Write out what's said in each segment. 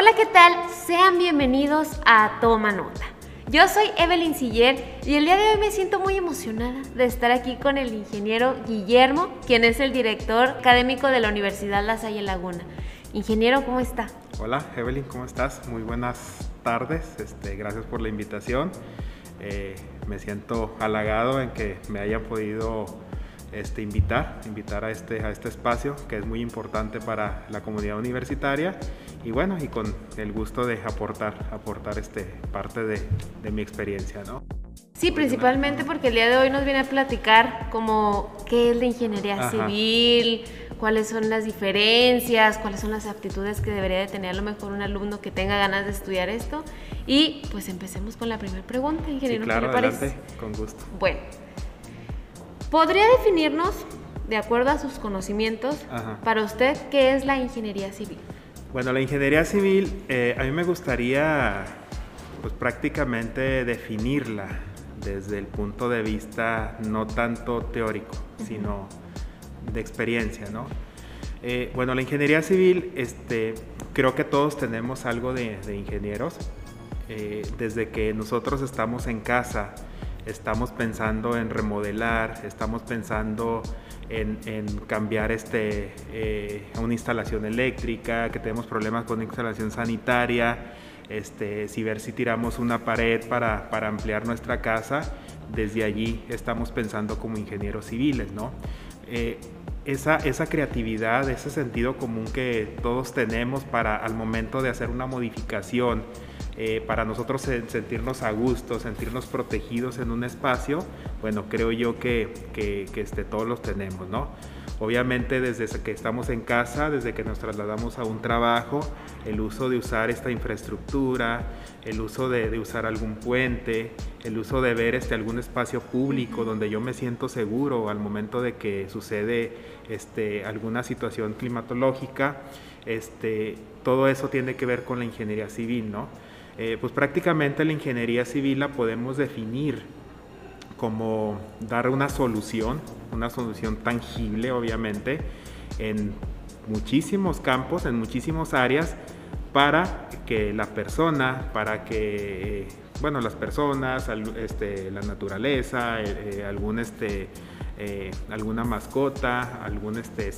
Hola, ¿qué tal? Sean bienvenidos a Toma Nota. Yo soy Evelyn Siller y el día de hoy me siento muy emocionada de estar aquí con el ingeniero Guillermo, quien es el director académico de la Universidad La Salle Laguna. Ingeniero, ¿cómo está? Hola, Evelyn, ¿cómo estás? Muy buenas tardes, este, gracias por la invitación. Eh, me siento halagado en que me hayan podido este, invitar, invitar a este, a este espacio que es muy importante para la comunidad universitaria y bueno, y con el gusto de aportar, aportar este, parte de, de mi experiencia, ¿no? Sí, principalmente porque el día de hoy nos viene a platicar como qué es la ingeniería civil, cuáles son las diferencias, cuáles son las aptitudes que debería de tener a lo mejor un alumno que tenga ganas de estudiar esto. Y pues empecemos con la primera pregunta, ingeniero. Sí, claro, ¿qué le parece? con gusto. Bueno, ¿podría definirnos, de acuerdo a sus conocimientos, para usted qué es la ingeniería civil? Bueno, la ingeniería civil, eh, a mí me gustaría pues prácticamente definirla desde el punto de vista no tanto teórico, sino de experiencia, ¿no? Eh, bueno, la ingeniería civil, este, creo que todos tenemos algo de, ingenieros. Eh, desde que nosotros estamos en casa, estamos pensando en remodelar, estamos pensando en, cambiar este, eh, una instalación eléctrica, que tenemos problemas con instalación sanitaria, este, si ver si tiramos una pared para, ampliar nuestra casa, desde allí estamos pensando como ingenieros civiles, ¿no? Eh, esa, esa, creatividad, ese sentido común que todos tenemos para al momento de hacer una modificación, eh, para nosotros sentirnos a gusto, sentirnos protegidos en un espacio, bueno, creo yo que, que, que este, todos los tenemos, ¿no? Obviamente desde que estamos en casa, desde que nos trasladamos a un trabajo, el uso de usar esta infraestructura, el uso de, usar algún puente, el uso de ver este, algún espacio público donde yo me siento seguro al momento de que sucede este, alguna situación climatológica, este, todo eso tiene que ver con la ingeniería civil, ¿no? Eh, pues prácticamente la ingeniería civil la podemos definir como dar una solución, una solución tangible obviamente, en muchísimos campos, en muchísimas áreas, para que la persona, para que, bueno, las personas, este, la naturaleza, eh, eh, algún, este, eh, alguna mascota, algún este,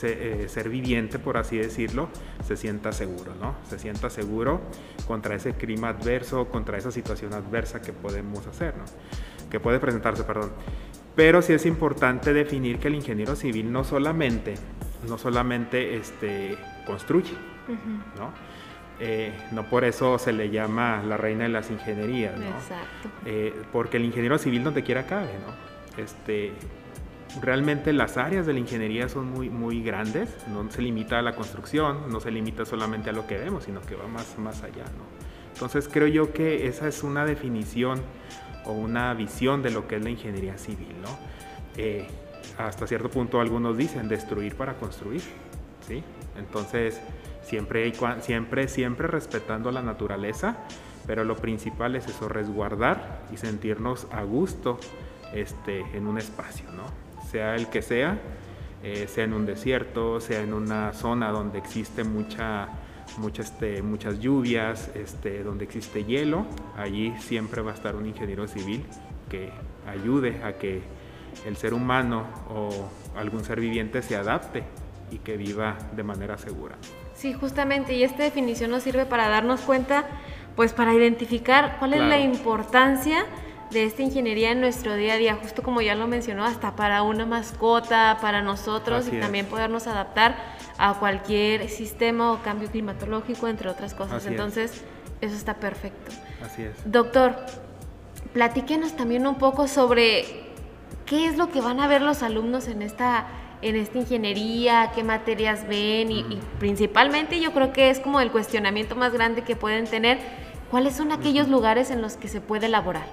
ser viviente, por así decirlo, se sienta seguro, ¿no? Se sienta seguro contra ese clima adverso, contra esa situación adversa que podemos hacer, ¿no? que puede presentarse, perdón. Pero sí es importante definir que el ingeniero civil no solamente, no solamente este, construye, ¿no? Eh, no por eso se le llama la reina de las ingenierías, ¿no? Exacto. Eh, porque el ingeniero civil donde quiera cabe, ¿no? Este, realmente las áreas de la ingeniería son muy, muy grandes, no se limita a la construcción, no se limita solamente a lo que vemos, sino que va más, más allá, ¿no? Entonces creo yo que esa es una definición o una visión de lo que es la ingeniería civil, ¿no? Eh, hasta cierto punto algunos dicen destruir para construir, ¿sí? Entonces, siempre, siempre, siempre respetando la naturaleza, pero lo principal es eso, resguardar y sentirnos a gusto este, en un espacio, ¿no? Sea el que sea, eh, sea en un desierto, sea en una zona donde existe mucha este, muchas lluvias, este, donde existe hielo, allí siempre va a estar un ingeniero civil que ayude a que el ser humano o algún ser viviente se adapte y que viva de manera segura. Sí, justamente, y esta definición nos sirve para darnos cuenta, pues para identificar cuál es la importancia de esta ingeniería en nuestro día a día, justo como ya lo mencionó, hasta para una mascota, para nosotros y también podernos adaptar a cualquier sistema o cambio climatológico, entre otras cosas. Entonces, eso está perfecto. Así es. Doctor, platíquenos también un poco sobre qué es lo que van a ver los alumnos en esta en esta ingeniería, qué materias ven y, y principalmente yo creo que es como el cuestionamiento más grande que pueden tener, ¿cuáles son aquellos lugares en los que se puede elaborar?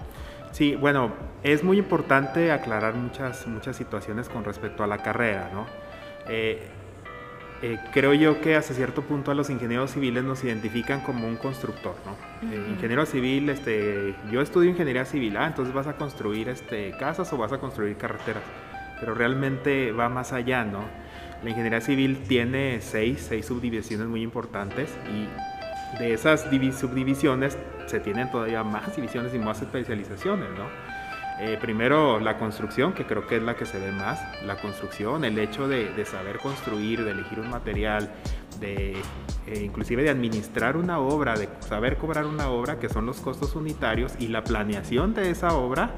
Sí, bueno, es muy importante aclarar muchas, muchas situaciones con respecto a la carrera, ¿no? Eh, eh, creo yo que hasta cierto punto a los ingenieros civiles nos identifican como un constructor, ¿no? Eh, ingeniero civil, este, yo estudio ingeniería civil, ah, entonces vas a construir este, casas o vas a construir carreteras, pero realmente va más allá, ¿no? La ingeniería civil tiene seis, seis subdivisiones muy importantes y de esas subdivisiones se tienen todavía más divisiones y más especializaciones, ¿no? Eh, primero la construcción, que creo que es la que se ve más, la construcción, el hecho de, de saber construir, de elegir un material, de eh, inclusive de administrar una obra, de saber cobrar una obra, que son los costos unitarios y la planeación de esa obra,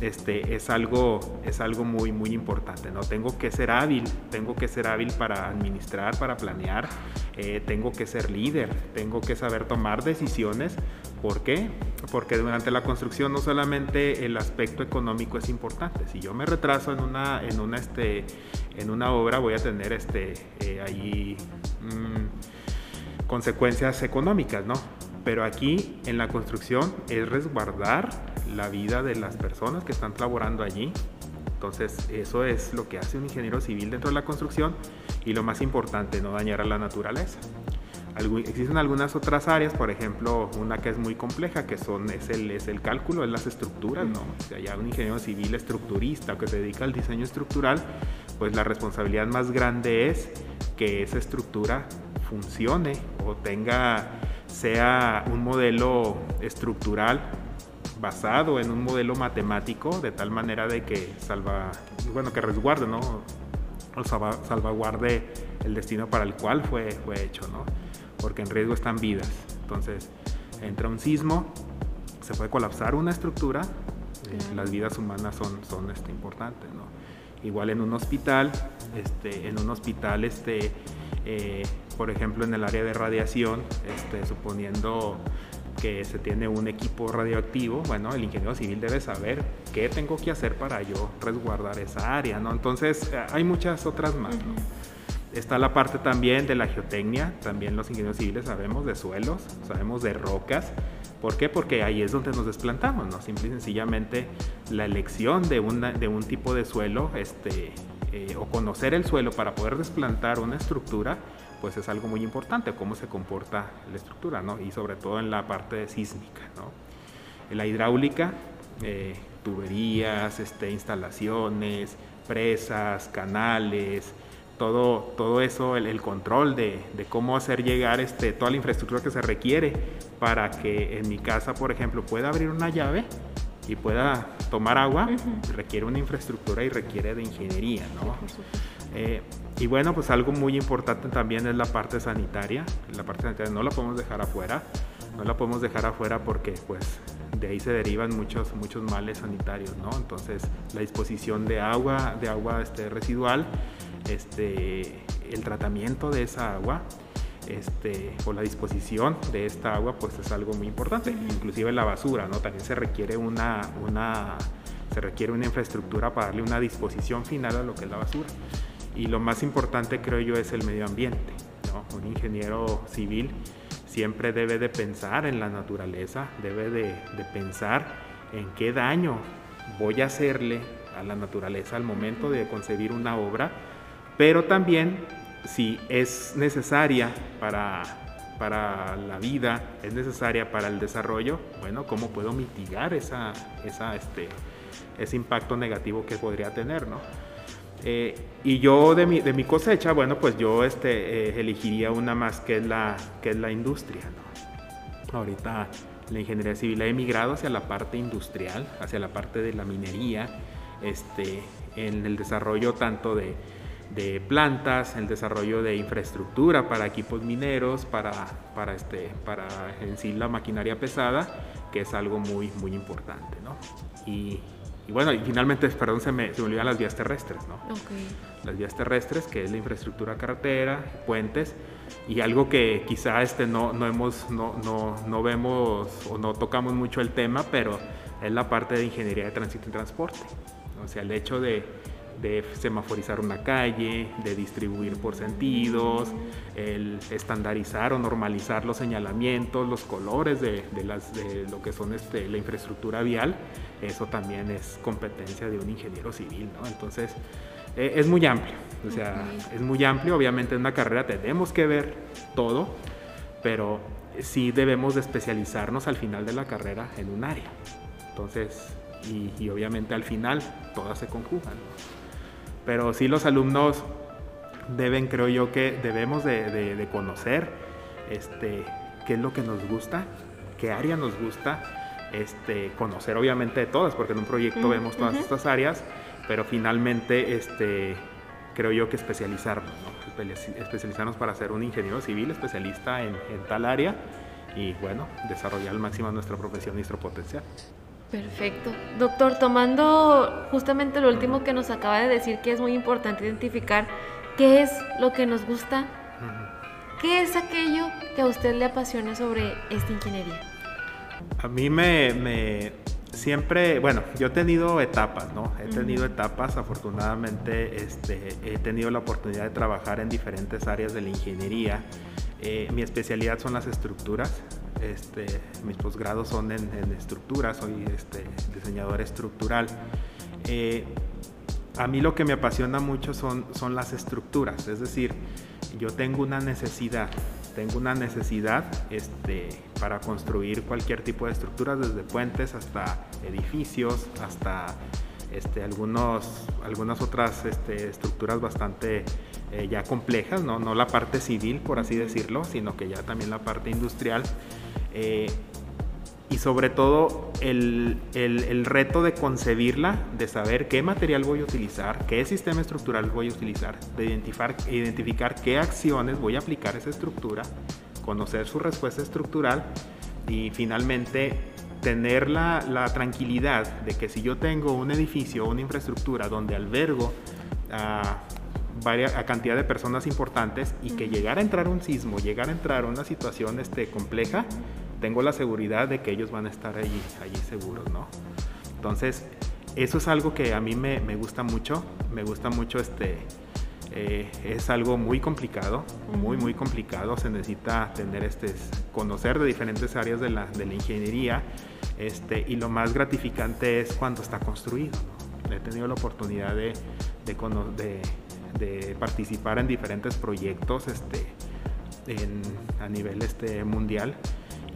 este, es algo, es algo muy, muy importante. ¿no? Tengo que ser hábil, tengo que ser hábil para administrar, para planear, eh, tengo que ser líder, tengo que saber tomar decisiones. ¿Por qué? Porque durante la construcción no solamente el aspecto económico es importante. Si yo me retraso en una, en una, este, en una obra, voy a tener este, eh, ahí mm, consecuencias económicas, ¿no? Pero aquí en la construcción es resguardar la vida de las personas que están laborando allí. Entonces eso es lo que hace un ingeniero civil dentro de la construcción y lo más importante, no dañar a la naturaleza. existen algunas otras áreas, por ejemplo, una que es muy compleja, que son, es, el, es el cálculo, es las estructuras, ¿no? Si hay un ingeniero civil estructurista que se dedica al diseño estructural, pues la responsabilidad más grande es que esa estructura funcione o tenga, sea un modelo estructural basado en un modelo matemático de tal manera de que salva, bueno, que resguarde, ¿no? O salvaguarde el destino para el cual fue, fue hecho, ¿no? Porque en riesgo están vidas. Entonces, entra un sismo, se puede colapsar una estructura, eh, las vidas humanas son, son este, importantes, ¿no? Igual en un hospital, este, en un hospital, este, eh, por ejemplo, en el área de radiación, este, suponiendo que se tiene un equipo radioactivo, bueno, el ingeniero civil debe saber qué tengo que hacer para yo resguardar esa área, ¿no? Entonces, eh, hay muchas otras más, ¿no? Está la parte también de la geotecnia, también los ingenieros civiles sabemos de suelos, sabemos de rocas. ¿Por qué? Porque ahí es donde nos desplantamos, ¿no? Simple y sencillamente la elección de, una, de un tipo de suelo, este, eh, o conocer el suelo para poder desplantar una estructura, pues es algo muy importante, cómo se comporta la estructura, ¿no? Y sobre todo en la parte sísmica, ¿no? La hidráulica, eh, tuberías, este, instalaciones, presas, canales, todo, todo eso, el, control de, de, cómo hacer llegar este, toda la infraestructura que se requiere para que en mi casa, por ejemplo, pueda abrir una llave y pueda tomar agua, requiere una infraestructura y requiere de ingeniería, ¿no? Eh, y bueno, pues algo muy importante también es la parte sanitaria. La parte sanitaria no la podemos dejar afuera, no la podemos dejar afuera porque pues de ahí se derivan muchos, muchos males sanitarios, ¿no? Entonces la disposición de agua, de agua este, residual, este, el tratamiento de esa agua, este, o la disposición de esta agua, pues es algo muy importante. Inclusive la basura, ¿no? También se requiere una, una, se requiere una infraestructura para darle una disposición final a lo que es la basura. Y lo más importante creo yo es el medio ambiente. ¿no? Un ingeniero civil siempre debe de pensar en la naturaleza, debe de, de pensar en qué daño voy a hacerle a la naturaleza al momento de concebir una obra, pero también si es necesaria para, para la vida, es necesaria para el desarrollo, bueno, ¿cómo puedo mitigar esa, esa, este, ese impacto negativo que podría tener, ¿no? Eh, y yo de mi, de mi, cosecha, bueno, pues yo este, eh, elegiría una más que es la, que es la industria. ¿no? Ahorita la ingeniería civil ha emigrado hacia la parte industrial, hacia la parte de la minería, este, en el desarrollo tanto de, de plantas, el desarrollo de infraestructura para equipos mineros, para, para, este, para en sí la maquinaria pesada, que es algo muy, muy importante. ¿no? Y, y bueno, y finalmente, perdón, se me, se me olvidan las vías terrestres, ¿no? Las vías terrestres, que es la infraestructura carretera, puentes, y algo que quizá este no, no, hemos, no, no, no vemos o no tocamos mucho el tema, pero es la parte de ingeniería de tránsito y transporte. O sea, el hecho de de semaforizar una calle, de distribuir por sentidos, el estandarizar o normalizar los señalamientos, los colores de, las, de lo que son este, la infraestructura vial, eso también es competencia de un ingeniero civil, ¿no? Entonces, e, es muy amplio, o sea, es muy amplio, obviamente en una carrera tenemos que ver todo, pero sí debemos de especializarnos al final de la carrera en un área. Entonces, y, y obviamente al final todas se conjugan. ¿No? pero sí los alumnos deben, creo yo, que debemos de, conocer este, qué es lo que nos gusta, qué área nos gusta, este, conocer obviamente de todas, porque en un proyecto vemos todas estas áreas, pero finalmente este, creo yo que especializarnos, especializarnos para ser un ingeniero civil especialista en, en tal área y bueno, desarrollar al máximo nuestra profesión y nuestro potencial. Perfecto. Doctor, tomando justamente lo último que nos acaba de decir, que es muy importante identificar qué es lo que nos gusta, ¿qué es aquello que a usted le apasiona sobre esta ingeniería? A mí me, siempre, bueno, yo he tenido etapas, ¿no? He tenido etapas, afortunadamente este, he tenido la oportunidad de trabajar en diferentes áreas de la ingeniería. Eh, mi especialidad son las estructuras, este, mis posgrados son en, estructuras, soy este, diseñador estructural. Eh, a mí lo que me apasiona mucho son, son las estructuras, es decir, yo tengo una necesidad, tengo una necesidad este, para construir cualquier tipo de estructuras, desde puentes hasta edificios, hasta este, algunos, algunas otras este, estructuras bastante eh, ya complejas, ¿no? no la parte civil, por así decirlo, sino que ya también la parte industrial. Eh, y sobre todo el, el, reto de concebirla, de saber qué material voy a utilizar, qué sistema estructural voy a utilizar, de identificar, identificar qué acciones voy a aplicar a esa estructura, conocer su respuesta estructural y finalmente tener la, la tranquilidad de que si yo tengo un edificio o una infraestructura donde albergo a, varias, a cantidad de personas importantes y que llegara a entrar un sismo, llegara a entrar una situación este, compleja, tengo la seguridad de que ellos van a estar allí, allí seguros, ¿no? Entonces, eso es algo que a mí me, me gusta mucho, me gusta mucho este... Eh, es algo muy complicado, muy muy complicado, se necesita tener este, conocer de diferentes áreas de la, de la ingeniería este, y lo más gratificante es cuando está construido. He tenido la oportunidad de, participar en diferentes proyectos este, a nivel este, mundial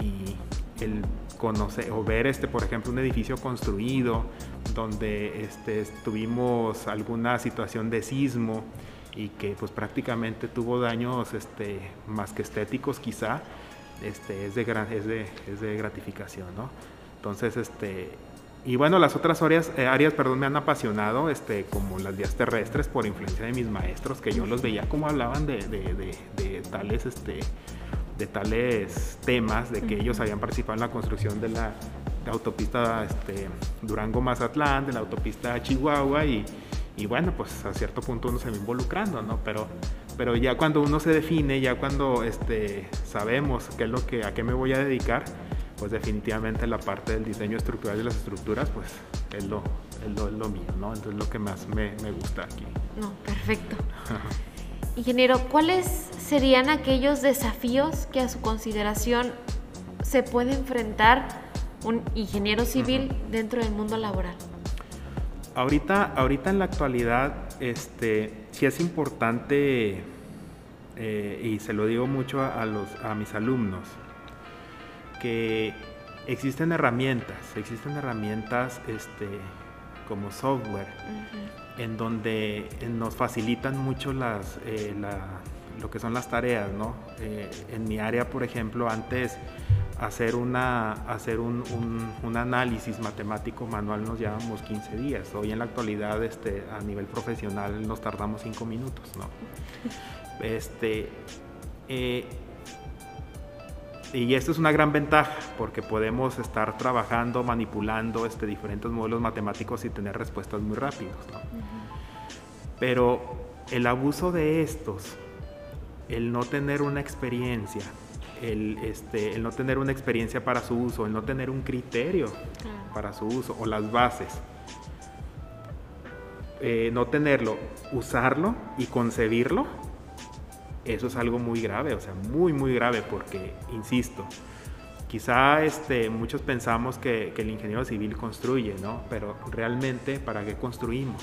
y el conocer o ver, este, por ejemplo, un edificio construido donde tuvimos alguna situación de sismo y que pues prácticamente tuvo daños más que estéticos quizá, es, de, gratificación. Entonces, este, y bueno, las otras áreas, eh, áreas perdón, me han apasionado, este, como las vías terrestres, por influencia de mis maestros, que yo los veía como hablaban de, de, de, de tales este, de tales temas, de que ellos habían participado en la construcción de la, autopista este, Durango-Mazatlán, de la autopista Chihuahua y, y, bueno, pues a cierto punto uno se va involucrando, ¿no? Pero, pero ya cuando uno se define, ya cuando este, sabemos qué es lo que, a qué me voy a dedicar, pues definitivamente la parte del diseño estructural de las estructuras, pues es lo, es lo, es lo mío, ¿no? Entonces lo que más me, me gusta aquí. No, perfecto. Ingeniero, ¿cuáles serían aquellos desafíos que a su consideración se puede enfrentar un ingeniero civil dentro del mundo laboral? Ahorita, ahorita en la actualidad, este, sí es importante, eh, y se lo digo mucho a, los, a mis alumnos, que existen herramientas, existen herramientas este, como software, en donde eh, nos facilitan mucho las, eh, lo que son las tareas, ¿no? Eh, en mi área, por ejemplo, antes hacer, una, hacer un, un, análisis matemático manual nos llevamos 15 días. Hoy en la actualidad, este, a nivel profesional, nos tardamos 5 minutos, ¿no? Este, y esto es una gran ventaja porque podemos estar trabajando, manipulando este, diferentes modelos matemáticos y tener respuestas muy rápidas. Pero el abuso de estos, el no tener una experiencia, el, este, el no tener una experiencia para su uso, el no tener un criterio para su uso o las bases, eh, no tenerlo, usarlo y concebirlo, eso es algo muy grave, o sea, muy, muy grave, porque, insisto, quizá este, muchos pensamos que, el ingeniero civil construye, ¿no? Pero realmente, ¿para qué construimos?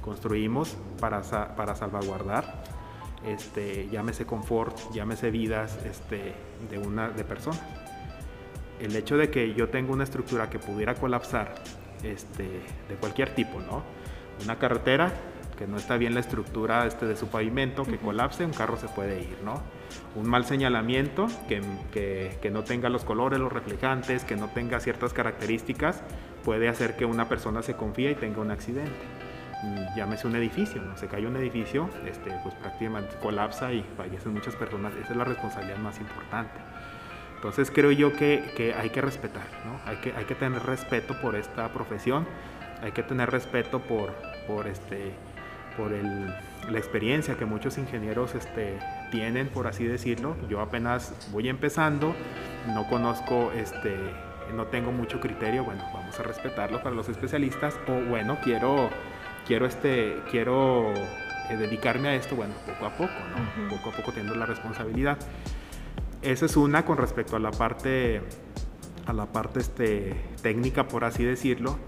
Construimos para, para salvaguardar, este, llámese confort, llámese vidas este, de, una, de personas. El hecho de que yo tenga una estructura que pudiera colapsar este, de cualquier tipo, ¿no? Una carretera que no está bien la estructura este de su pavimento, que colapse, un carro se puede ir, ¿no? Un mal señalamiento, que, que, que no tenga los colores, los reflejantes, que no tenga ciertas características, puede hacer que una persona se confíe y tenga un accidente. Mm, llámese un edificio, ¿no? se cae un edificio, este, pues prácticamente colapsa y fallecen muchas personas, esa es la responsabilidad más importante. Entonces creo yo que, que hay que respetar, ¿no? hay, que, hay que tener respeto por esta profesión, hay que tener respeto por, por, este, por el, la experiencia que muchos ingenieros este, tienen, por así decirlo. Yo apenas voy empezando, no conozco este, no tengo mucho criterio, bueno, vamos a respetarlo para los especialistas, o bueno, quiero, quiero, este, quiero eh, dedicarme a esto, bueno, poco a poco, ¿no? Poco a poco teniendo la responsabilidad. Esa es una con respecto a la parte, a la parte este, técnica, por así decirlo.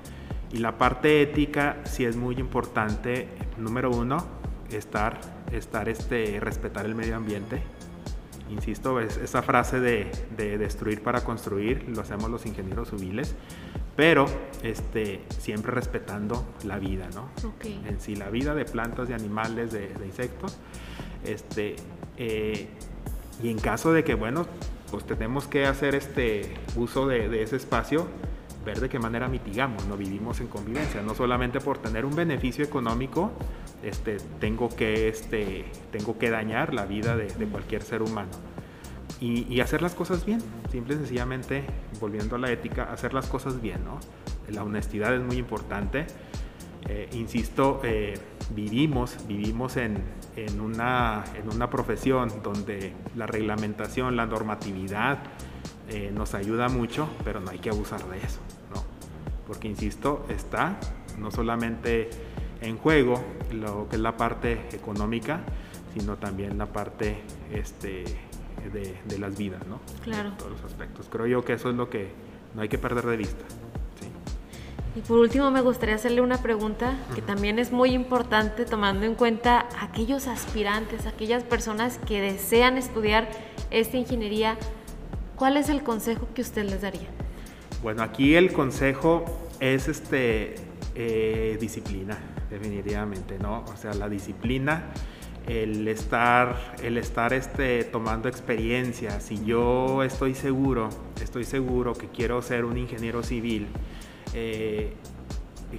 Y la parte ética sí es muy importante. Número uno, estar, estar este, respetar el medio ambiente insisto, es esa frase de, destruir para construir, lo hacemos los ingenieros civiles, pero este, siempre respetando la vida, ¿no? En sí, la vida de plantas, de animales, de, insectos. Este, eh, y en caso de que, bueno, pues tenemos que hacer este uso de, ese espacio, ver de qué manera mitigamos, no vivimos en convivencia, no solamente por tener un beneficio económico, este, tengo, que, este, tengo que dañar la vida de, cualquier ser humano. Y, hacer las cosas bien, simple y sencillamente, volviendo a la ética, hacer las cosas bien, ¿no? La honestidad es muy importante. Eh, insisto, eh, vivimos, vivimos en, en, una, en una profesión donde la reglamentación, la normatividad eh, nos ayuda mucho, pero no hay que abusar de eso, ¿no? Porque, insisto, está no solamente en juego lo que es la parte económica, sino también la parte este, de, las vidas, ¿no? Claro. todos los aspectos. Creo yo que eso es lo que no hay que perder de vista. Y por último me gustaría hacerle una pregunta que también es muy importante tomando en cuenta aquellos aspirantes, aquellas personas que desean estudiar esta ingeniería. ¿Cuál es el consejo que usted les daría? Bueno, aquí el consejo es este eh, disciplina definitivamente, ¿no? O sea, la disciplina, el estar, el estar este, tomando experiencia. Si yo estoy seguro, estoy seguro que quiero ser un ingeniero civil, eh,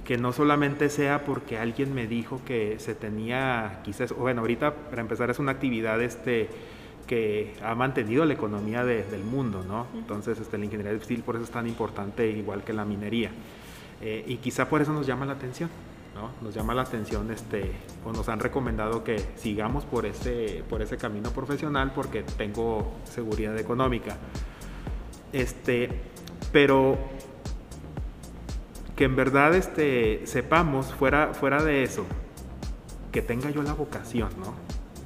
que no solamente sea porque alguien me dijo que se tenía, quizás, bueno, ahorita para empezar es una actividad este, que ha mantenido la economía del mundo, ¿no? Entonces, este, la ingeniería civil por eso es tan importante, igual que la minería. Eh, y quizá por eso nos llama la atención. Nos llama la atención este, o nos han recomendado que sigamos por ese, por ese camino profesional porque tengo seguridad económica. Este, pero que en verdad este, sepamos, fuera, fuera de eso, que tenga yo la vocación, ¿no?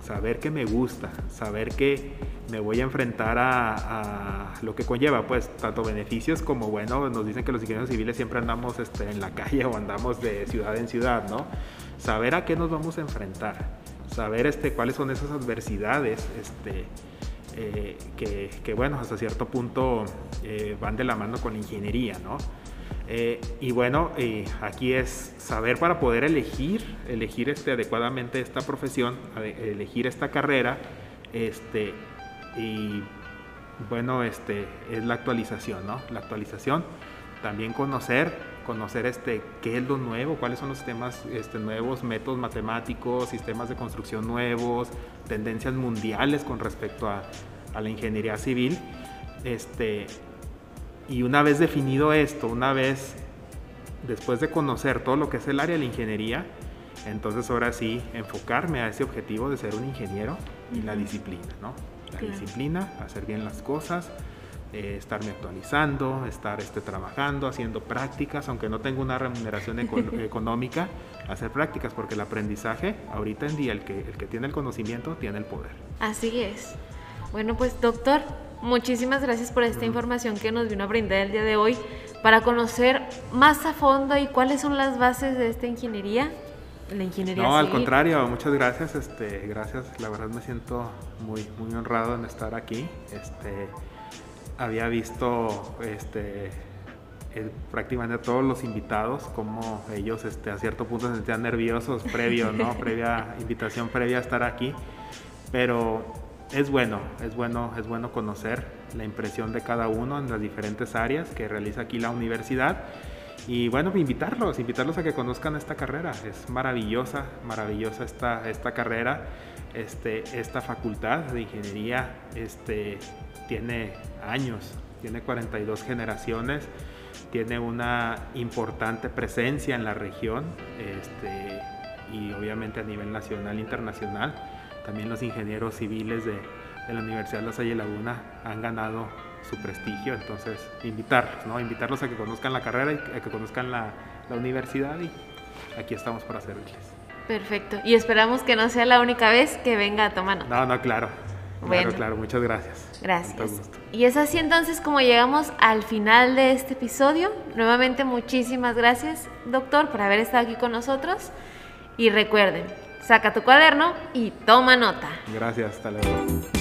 Saber que me gusta, saber que me voy a enfrentar a, lo que conlleva, pues, tanto beneficios como, bueno, nos dicen que los ingenieros civiles siempre andamos este, en la calle o andamos de ciudad en ciudad, ¿no? Saber a qué nos vamos a enfrentar, saber este, cuáles son esas adversidades, este, eh, que, bueno, hasta cierto punto eh, van de la mano con ingeniería, ¿no? Eh, y bueno, aquí es saber para poder elegir, elegir este, adecuadamente esta profesión, elegir esta carrera, este, y bueno, este, es la actualización, ¿no? La actualización, también conocer, conocer este, qué es lo nuevo, cuáles son los sistemas este, nuevos, métodos matemáticos, sistemas de construcción nuevos, tendencias mundiales con respecto a, a la ingeniería civil. Este, y una vez definido esto, una vez después de conocer todo lo que es el área de la ingeniería, entonces ahora sí enfocarme a ese objetivo de ser un ingeniero y la disciplina, ¿no? la disciplina, hacer bien las cosas, eh, estarme actualizando, estar este, trabajando, haciendo prácticas, aunque no tengo una remuneración económica, hacer prácticas, porque el aprendizaje, ahorita en día, el que, el que tiene el conocimiento tiene el poder. Así es. Bueno, pues doctor, muchísimas gracias por esta información que nos vino a brindar el día de hoy para conocer más a fondo y cuáles son las bases de esta ingeniería la ingeniería No, al contrario, muchas gracias. Este, gracias, la verdad me siento muy, muy honrado en estar aquí. Este, había visto este, eh, prácticamente a todos los invitados, como ellos este, a cierto punto se sentían nerviosos previo, ¿no? previa invitación previa a estar aquí, pero es bueno, es bueno, es bueno conocer la impresión de cada uno en las diferentes áreas que realiza aquí la universidad. Y bueno, invitarlos, invitarlos a que conozcan esta carrera. Es maravillosa, maravillosa esta, esta carrera. Este, esta facultad de ingeniería este, tiene años, tiene 42 generaciones, tiene una importante presencia en la región este, y obviamente a nivel nacional e internacional. También los ingenieros civiles de, la Universidad de La Salle Laguna han ganado su prestigio, entonces invitarlos, ¿no? invitarlos a que conozcan la carrera y a que conozcan la, la universidad y aquí estamos para servirles. Perfecto, y esperamos que no sea la única vez que venga a tomar No, no, claro. Claro, claro, muchas gracias. Gracias. Y es así entonces como llegamos al final de este episodio. Nuevamente muchísimas gracias, doctor, por haber estado aquí con nosotros. Y recuerden, saca tu cuaderno y toma nota. Gracias, hasta luego.